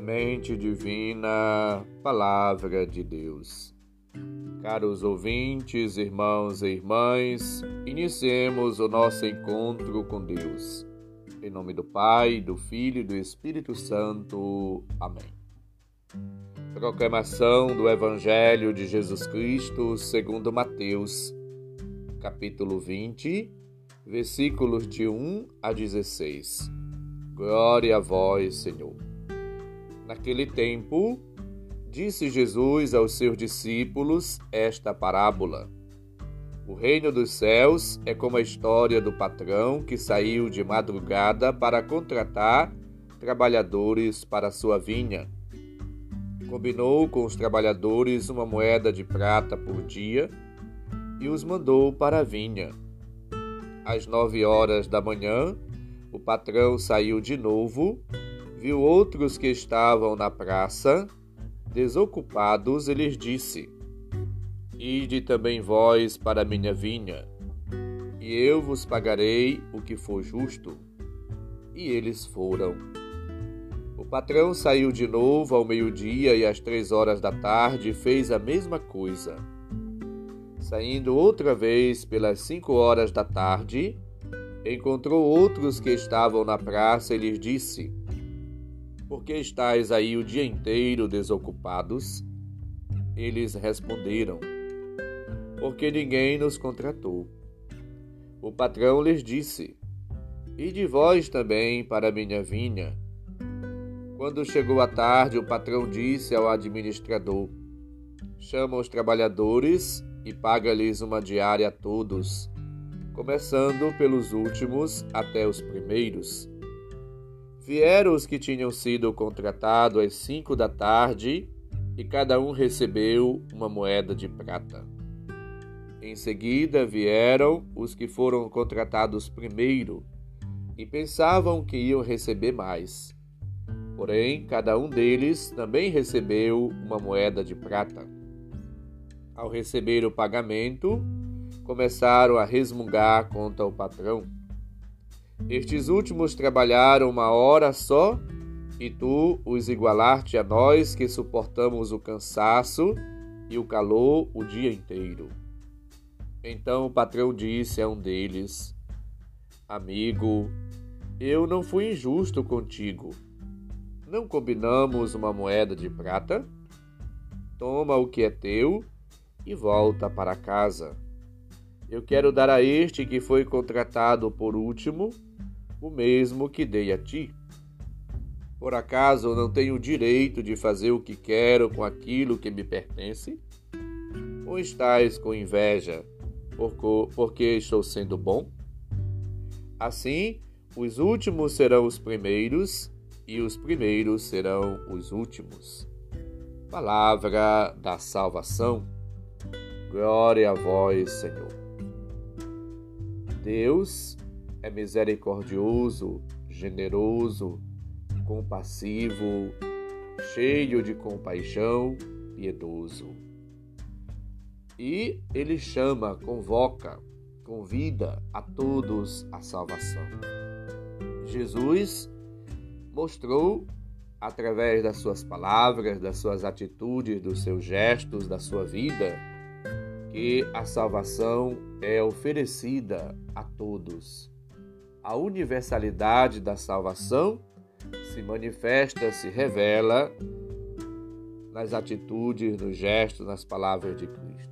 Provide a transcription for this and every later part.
Semente Divina, Palavra de Deus. Caros ouvintes, irmãos e irmãs, iniciemos o nosso encontro com Deus. Em nome do Pai, do Filho e do Espírito Santo. Amém. Proclamação do Evangelho de Jesus Cristo segundo Mateus, capítulo 20, versículos de 1 a 16. Glória a vós, Senhor. Naquele tempo, disse Jesus aos seus discípulos esta parábola: O reino dos céus é como a história do patrão que saiu de madrugada para contratar trabalhadores para sua vinha. Combinou com os trabalhadores uma moeda de prata por dia e os mandou para a vinha. Às nove horas da manhã, o patrão saiu de novo, viu outros que estavam na praça, desocupados, e lhes disse: Ide também vós para minha vinha, e eu vos pagarei o que for justo. E eles foram. O patrão saiu de novo ao meio-dia e às três horas da tarde fez a mesma coisa. Saindo outra vez pelas cinco horas da tarde, encontrou outros que estavam na praça e lhes disse: Por que estáis aí o dia inteiro desocupados? Eles responderam: Porque ninguém nos contratou. O patrão lhes disse: E de vós também para minha vinha. Quando chegou a tarde, o patrão disse ao administrador: Chama os trabalhadores e paga-lhes uma diária a todos começando pelos últimos até os primeiros. Vieram os que tinham sido contratados às cinco da tarde, e cada um recebeu uma moeda de prata. Em seguida vieram os que foram contratados primeiro, e pensavam que iam receber mais. Porém, cada um deles também recebeu uma moeda de prata. Ao receber o pagamento, começaram a resmungar contra o patrão. Estes últimos trabalharam uma hora só, e tu os igualaste a nós que suportamos o cansaço e o calor o dia inteiro. Então o patrão disse a um deles: Amigo, eu não fui injusto contigo. Não combinamos uma moeda de prata? Toma o que é teu e volta para casa. Eu quero dar a este que foi contratado por último o mesmo que dei a ti. Por acaso não tenho o direito de fazer o que quero com aquilo que me pertence? Ou estás com inveja porque estou sendo bom? Assim, os últimos serão os primeiros e os primeiros serão os últimos. Palavra da salvação. Glória a vós, Senhor. Deus é misericordioso, generoso, compassivo, cheio de compaixão, piedoso. E ele chama, convoca, convida a todos à salvação. Jesus mostrou através das suas palavras, das suas atitudes, dos seus gestos, da sua vida, que a salvação é oferecida a todos. A universalidade da salvação se manifesta, se revela nas atitudes, nos gestos, nas palavras de Cristo.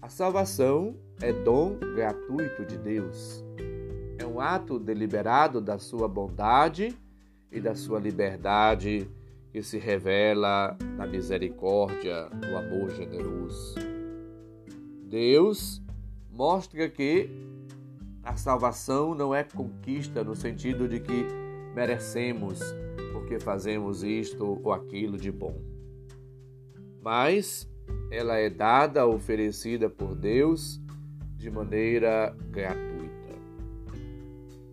A salvação é dom gratuito de Deus. É um ato deliberado da sua bondade e da sua liberdade que se revela na misericórdia, no amor generoso. Deus mostra que a salvação não é conquista no sentido de que merecemos porque fazemos isto ou aquilo de bom. Mas ela é dada, oferecida por Deus de maneira gratuita.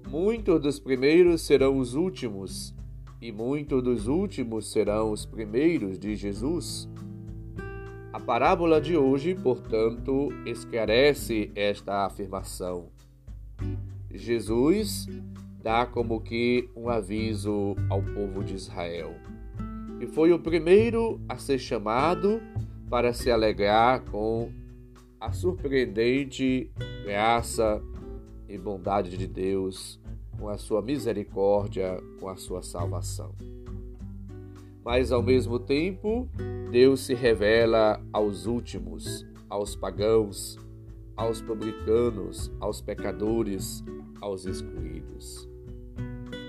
Muitos dos primeiros serão os últimos, e muitos dos últimos serão os primeiros de Jesus. A parábola de hoje, portanto, esclarece esta afirmação. Jesus dá como que um aviso ao povo de Israel. E foi o primeiro a ser chamado para se alegrar com a surpreendente graça e bondade de Deus, com a sua misericórdia, com a sua salvação. Mas ao mesmo tempo, Deus se revela aos últimos, aos pagãos, aos publicanos, aos pecadores, aos excluídos.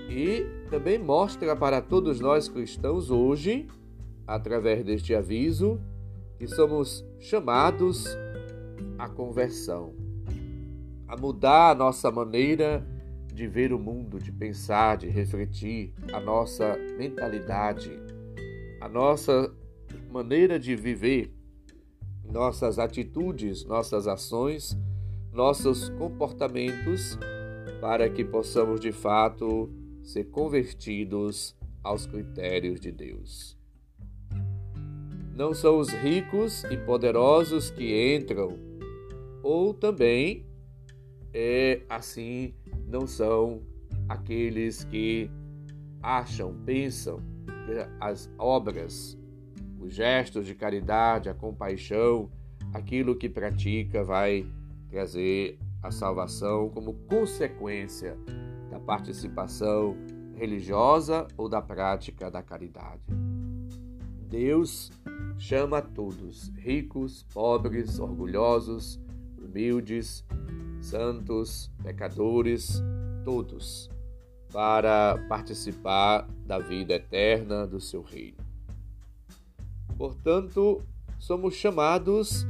E também mostra para todos nós cristãos hoje, através deste aviso, que somos chamados à conversão, a mudar a nossa maneira de ver o mundo, de pensar, de refletir, a nossa mentalidade, a nossa maneira de viver nossas atitudes, nossas ações, nossos comportamentos, para que possamos de fato ser convertidos aos critérios de Deus. Não são os ricos e poderosos que entram, ou também é assim não são aqueles que acham, pensam que as obras os gestos de caridade, a compaixão, aquilo que pratica vai trazer a salvação como consequência da participação religiosa ou da prática da caridade. Deus chama todos, ricos, pobres, orgulhosos, humildes, santos, pecadores, todos, para participar da vida eterna do seu reino. Portanto, somos chamados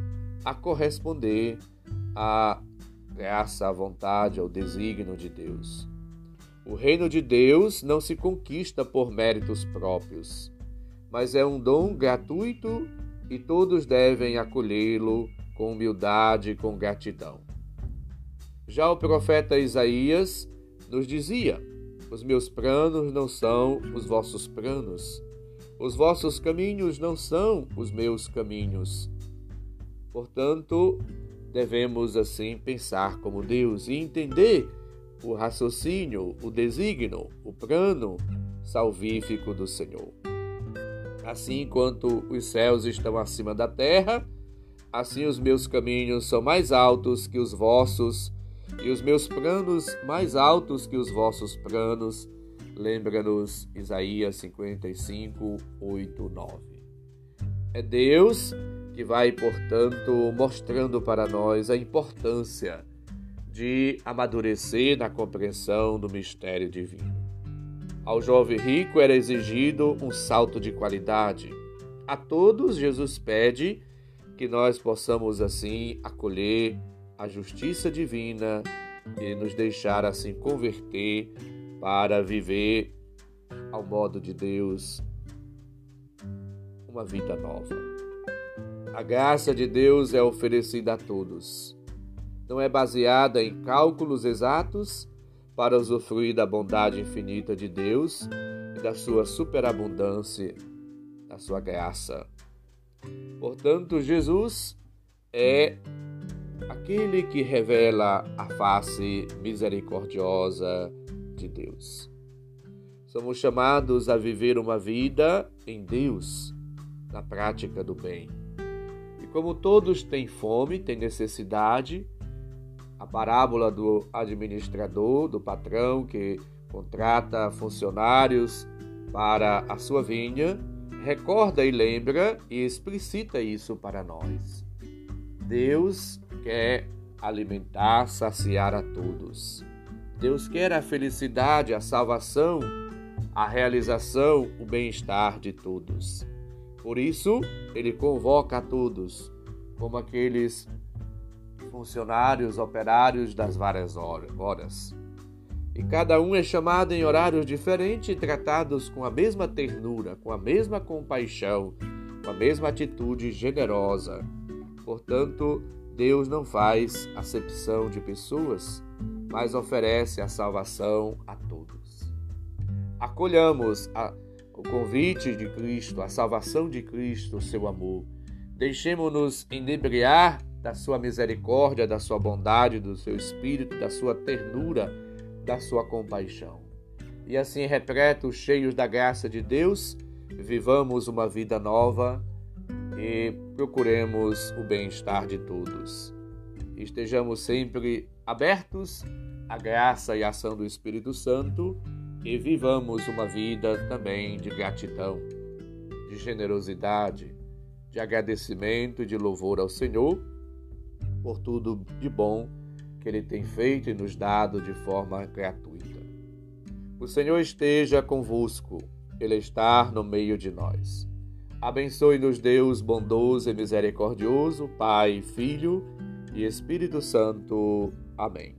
a corresponder à graça, à vontade, ao desígnio de Deus. O reino de Deus não se conquista por méritos próprios, mas é um dom gratuito e todos devem acolhê-lo com humildade e com gratidão. Já o profeta Isaías nos dizia: Os meus planos não são os vossos planos, os vossos caminhos não são os meus caminhos. Portanto, devemos assim pensar como Deus e entender o raciocínio, o desígnio, o plano salvífico do Senhor. Assim quanto os céus estão acima da terra, assim os meus caminhos são mais altos que os vossos, e os meus planos mais altos que os vossos planos Lembra-nos Isaías 55, 8, 9. É Deus que vai, portanto, mostrando para nós a importância de amadurecer na compreensão do mistério divino. Ao jovem rico era exigido um salto de qualidade. A todos, Jesus pede que nós possamos assim acolher a justiça divina e nos deixar assim converter para viver ao modo de Deus uma vida nova. A graça de Deus é oferecida a todos. Não é baseada em cálculos exatos para usufruir da bondade infinita de Deus e da sua superabundância, da sua graça. Portanto, Jesus é aquele que revela a face misericordiosa de Deus. Somos chamados a viver uma vida em Deus, na prática do bem. Como todos têm fome, têm necessidade, a parábola do administrador, do patrão que contrata funcionários para a sua vinha, recorda e lembra e explicita isso para nós. Deus quer alimentar, saciar a todos. Deus quer a felicidade, a salvação, a realização, o bem-estar de todos. Por isso, ele convoca a todos, como aqueles funcionários, operários das várias horas. E cada um é chamado em horários diferentes e tratados com a mesma ternura, com a mesma compaixão, com a mesma atitude generosa. Portanto, Deus não faz acepção de pessoas, mas oferece a salvação a todos. Acolhamos a, o convite de Cristo, a salvação de Cristo, o seu amor. Deixemos-nos inebriar da sua misericórdia, da sua bondade, do seu espírito, da sua ternura, da sua compaixão. E assim, repletos, cheios da graça de Deus, vivamos uma vida nova e procuremos o bem-estar de todos. Estejamos sempre abertos à graça e ação do Espírito Santo e vivamos uma vida também de gratidão, de generosidade, de agradecimento e de louvor ao Senhor por tudo de bom que Ele tem feito e nos dado de forma gratuita. O Senhor esteja convosco, Ele está no meio de nós. Abençoe-nos, Deus bondoso e misericordioso, Pai, Filho e Espírito Santo. Amém.